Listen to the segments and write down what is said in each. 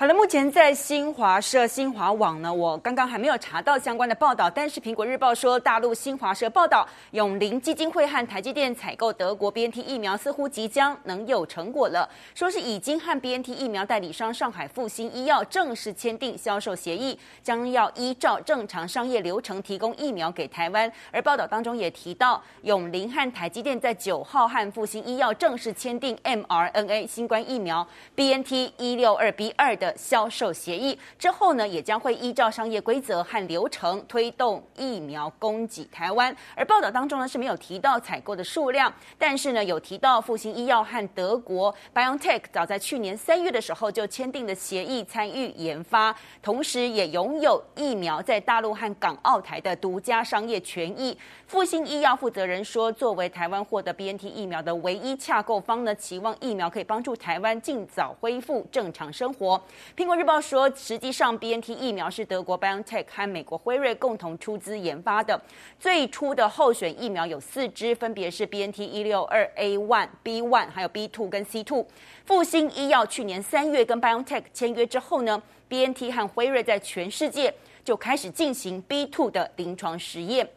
好了，目前在新华社、新华网呢，我刚刚还没有查到相关的报道，但是《苹果日报》说，大陆新华社报道，永龄基金会和台积电采购德国 BNT 疫苗似乎即将能有成果了，说是已经和 BNT 疫苗代理商上海复星医药正式签订销售协议，将要依照正常商业流程提供疫苗给台湾。而报道当中也提到，永龄和台积电在九号和复星医药正式签订 mRNA 新冠疫苗 BNT 一六二 B 二的。销售协议之后呢，也将会依照商业规则和流程推动疫苗供给台湾。而报道当中呢是没有提到采购的数量，但是呢有提到复星医药和德国 BIOTECH 早在去年三月的时候就签订了协议，参与研发，同时也拥有疫苗在大陆和港澳台的独家商业权益。复星医药负责人说，作为台湾获得 BNT 疫苗的唯一洽购方呢，期望疫苗可以帮助台湾尽早恢复正常生活。苹果日报说，实际上 BNT 疫苗是德国 BioNTech 和美国辉瑞共同出资研发的。最初的候选疫苗有四支，分别是 BNT 一六二 A one、B one，还有 B two 跟 C two。复星医药去年三月跟 BioNTech 签约之后呢，BNT 和辉瑞在全世界就开始进行 B two 的临床实验。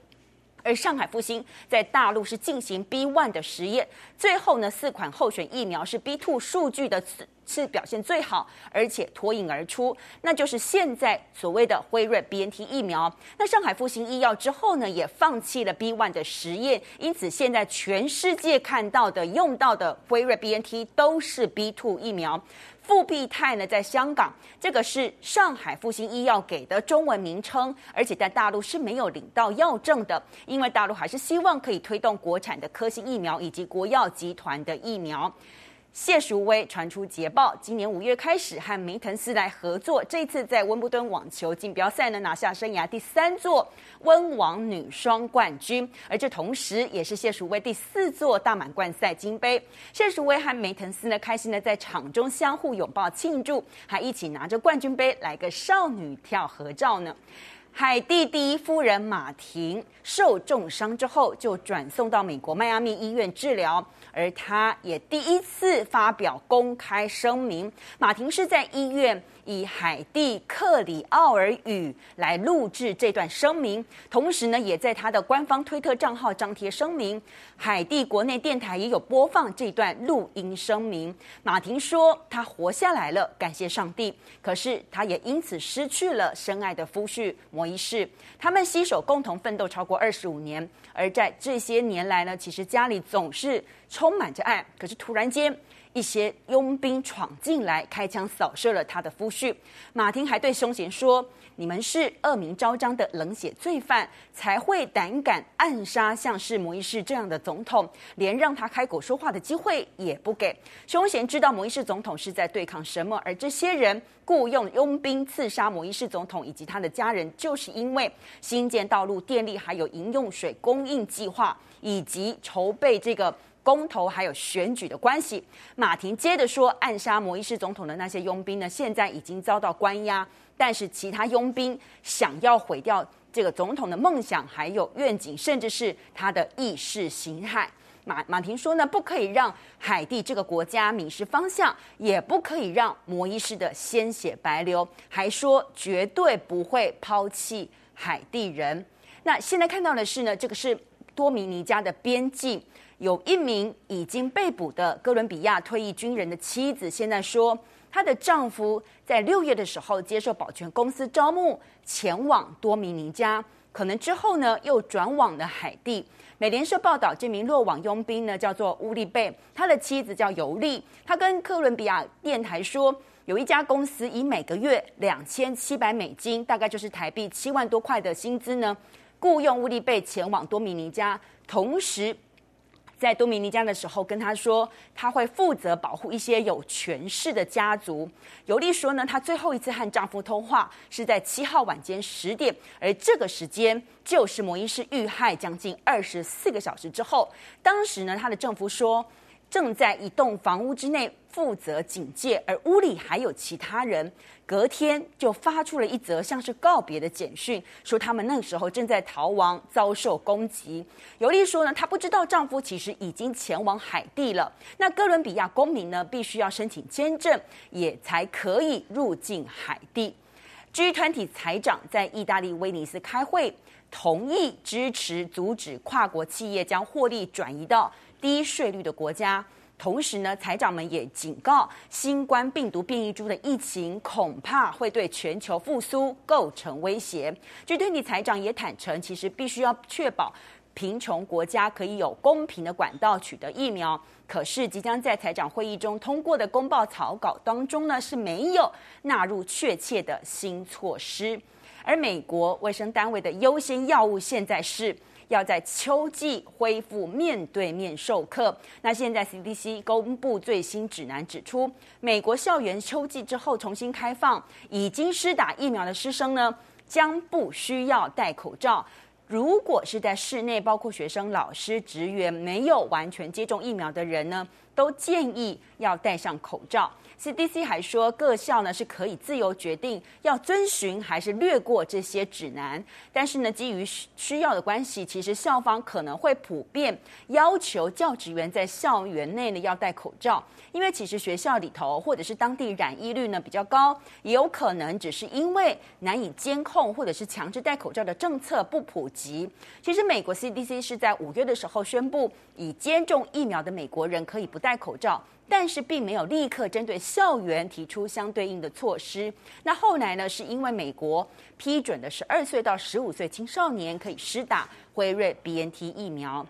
而上海复星在大陆是进行 B one 的实验，最后呢，四款候选疫苗是 B two 数据的是表现最好，而且脱颖而出，那就是现在所谓的辉瑞 BNT 疫苗。那上海复星医药之后呢，也放弃了 B one 的实验，因此现在全世界看到的用到的辉瑞 BNT 都是 B two 疫苗。复必泰呢，在香港，这个是上海复星医药给的中文名称，而且在大陆是没有领到药证的，因为大陆还是希望可以推动国产的科兴疫苗以及国药集团的疫苗。谢淑薇传出捷报，今年五月开始和梅腾斯来合作，这次在温布顿网球锦标赛呢，拿下生涯第三座温网女双冠军，而这同时也是谢。淑薇第四座大满贯赛金杯。谢。淑薇和梅腾斯呢，开心的在场中相互拥抱庆祝，还一起拿着冠军杯来个少女跳合照呢。海地第一夫人马婷受重伤之后，就转送到美国迈阿密医院治疗，而她也第一次发表公开声明。马婷是在医院。以海地克里奥尔语来录制这段声明，同时呢，也在他的官方推特账号张贴声明。海地国内电台也有播放这段录音声明。马婷说：“她活下来了，感谢上帝。可是她也因此失去了深爱的夫婿一式。他们携手共同奋斗超过二十五年，而在这些年来呢，其实家里总是充满着爱。可是突然间。”一些佣兵闯进来，开枪扫射了他的夫婿。马婷还对凶嫌说：“你们是恶名昭彰的冷血罪犯，才会胆敢暗杀像是摩一世这样的总统，连让他开口说话的机会也不给。”凶嫌知道摩一世总统是在对抗什么，而这些人雇佣佣兵刺杀摩一世总统以及他的家人，就是因为新建道路、电力还有饮用水供应计划，以及筹备这个。公投还有选举的关系，马婷接着说，暗杀摩伊士总统的那些佣兵呢，现在已经遭到关押，但是其他佣兵想要毁掉这个总统的梦想，还有愿景，甚至是他的意识形态。马马婷说呢，不可以让海地这个国家迷失方向，也不可以让摩伊士的鲜血白流，还说绝对不会抛弃海地人。那现在看到的是呢，这个是多米尼加的边境。有一名已经被捕的哥伦比亚退役军人的妻子，现在说她的丈夫在六月的时候接受保全公司招募，前往多米尼加，可能之后呢又转往了海地。美联社报道，这名落网佣兵呢叫做乌利贝，他的妻子叫尤利，他跟哥伦比亚电台说，有一家公司以每个月两千七百美金，大概就是台币七万多块的薪资呢，雇佣乌利贝前往多米尼加，同时。在多米尼加的时候，跟他说他会负责保护一些有权势的家族。尤利说呢，她最后一次和丈夫通话是在七号晚间十点，而这个时间就是摩一世遇害将近二十四个小时之后。当时呢，她的丈夫说，正在一栋房屋之内负责警戒，而屋里还有其他人。隔天就发出了一则像是告别的简讯，说他们那时候正在逃亡，遭受攻击。尤莉说呢，她不知道丈夫其实已经前往海地了。那哥伦比亚公民呢，必须要申请签证，也才可以入境海地。G 团体财长在意大利威尼斯开会，同意支持阻止跨国企业将获利转移到低税率的国家。同时呢，财长们也警告，新冠病毒变异株的疫情恐怕会对全球复苏构成威胁。G20 财长也坦承，其实必须要确保贫穷国家可以有公平的管道取得疫苗。可是，即将在财长会议中通过的公报草稿当中呢，是没有纳入确切的新措施。而美国卫生单位的优先药物现在是。要在秋季恢复面对面授课。那现在 CDC 公布最新指南，指出美国校园秋季之后重新开放，已经施打疫苗的师生呢，将不需要戴口罩。如果是在室内，包括学生、老师、职员没有完全接种疫苗的人呢，都建议要戴上口罩。CDC 还说，各校呢是可以自由决定要遵循还是略过这些指南。但是呢，基于需要的关系，其实校方可能会普遍要求教职员在校园内呢要戴口罩。因为其实学校里头或者是当地染疫率呢比较高，也有可能只是因为难以监控或者是强制戴口罩的政策不普及。其实美国 CDC 是在五月的时候宣布，已接种疫苗的美国人可以不戴口罩。但是并没有立刻针对校园提出相对应的措施。那后来呢？是因为美国批准的十二岁到十五岁青少年可以施打辉瑞 BNT 疫苗。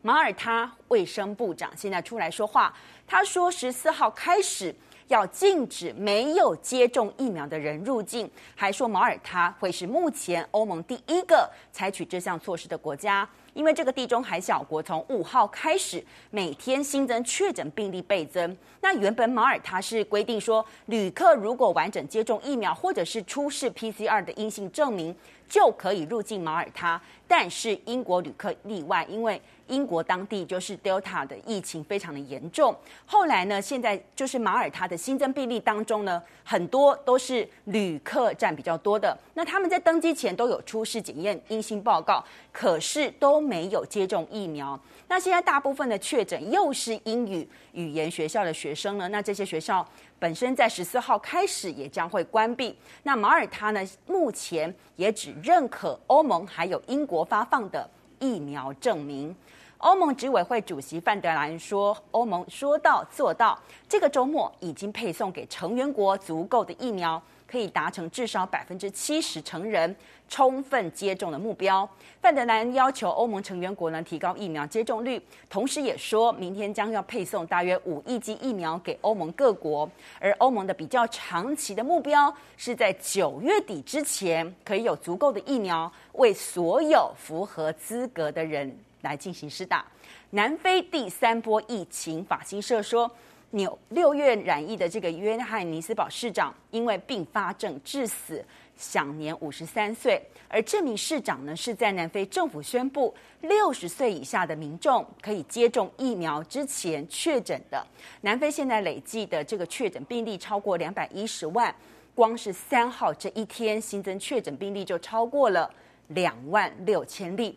马耳他卫生部长现在出来说话，他说十四号开始要禁止没有接种疫苗的人入境，还说马耳他会是目前欧盟第一个采取这项措施的国家。因为这个地中海小国从五号开始每天新增确诊病例倍增，那原本马耳他是规定说，旅客如果完整接种疫苗或者是出示 PCR 的阴性证明，就可以入境马耳他。但是英国旅客例外，因为英国当地就是 Delta 的疫情非常的严重。后来呢，现在就是马耳他的新增病例当中呢，很多都是旅客占比较多的。那他们在登机前都有出示检验阴性报告，可是都没有接种疫苗。那现在大部分的确诊又是英语语言学校的学生呢，那这些学校本身在十四号开始也将会关闭。那马耳他呢，目前也只认可欧盟还有英国发放的疫苗证明。欧盟执委会主席范德兰说：“欧盟说到做到，这个周末已经配送给成员国足够的疫苗，可以达成至少百分之七十成人充分接种的目标。”范德兰要求欧盟成员国呢提高疫苗接种率，同时也说明天将要配送大约五亿剂疫苗给欧盟各国，而欧盟的比较长期的目标是在九月底之前可以有足够的疫苗为所有符合资格的人。来进行施打。南非第三波疫情，法新社说，纽六月染疫的这个约翰尼斯堡市长因为并发症致死，享年五十三岁。而这名市长呢，是在南非政府宣布六十岁以下的民众可以接种疫苗之前确诊的。南非现在累计的这个确诊病例超过两百一十万，光是三号这一天新增确诊病例就超过了两万六千例。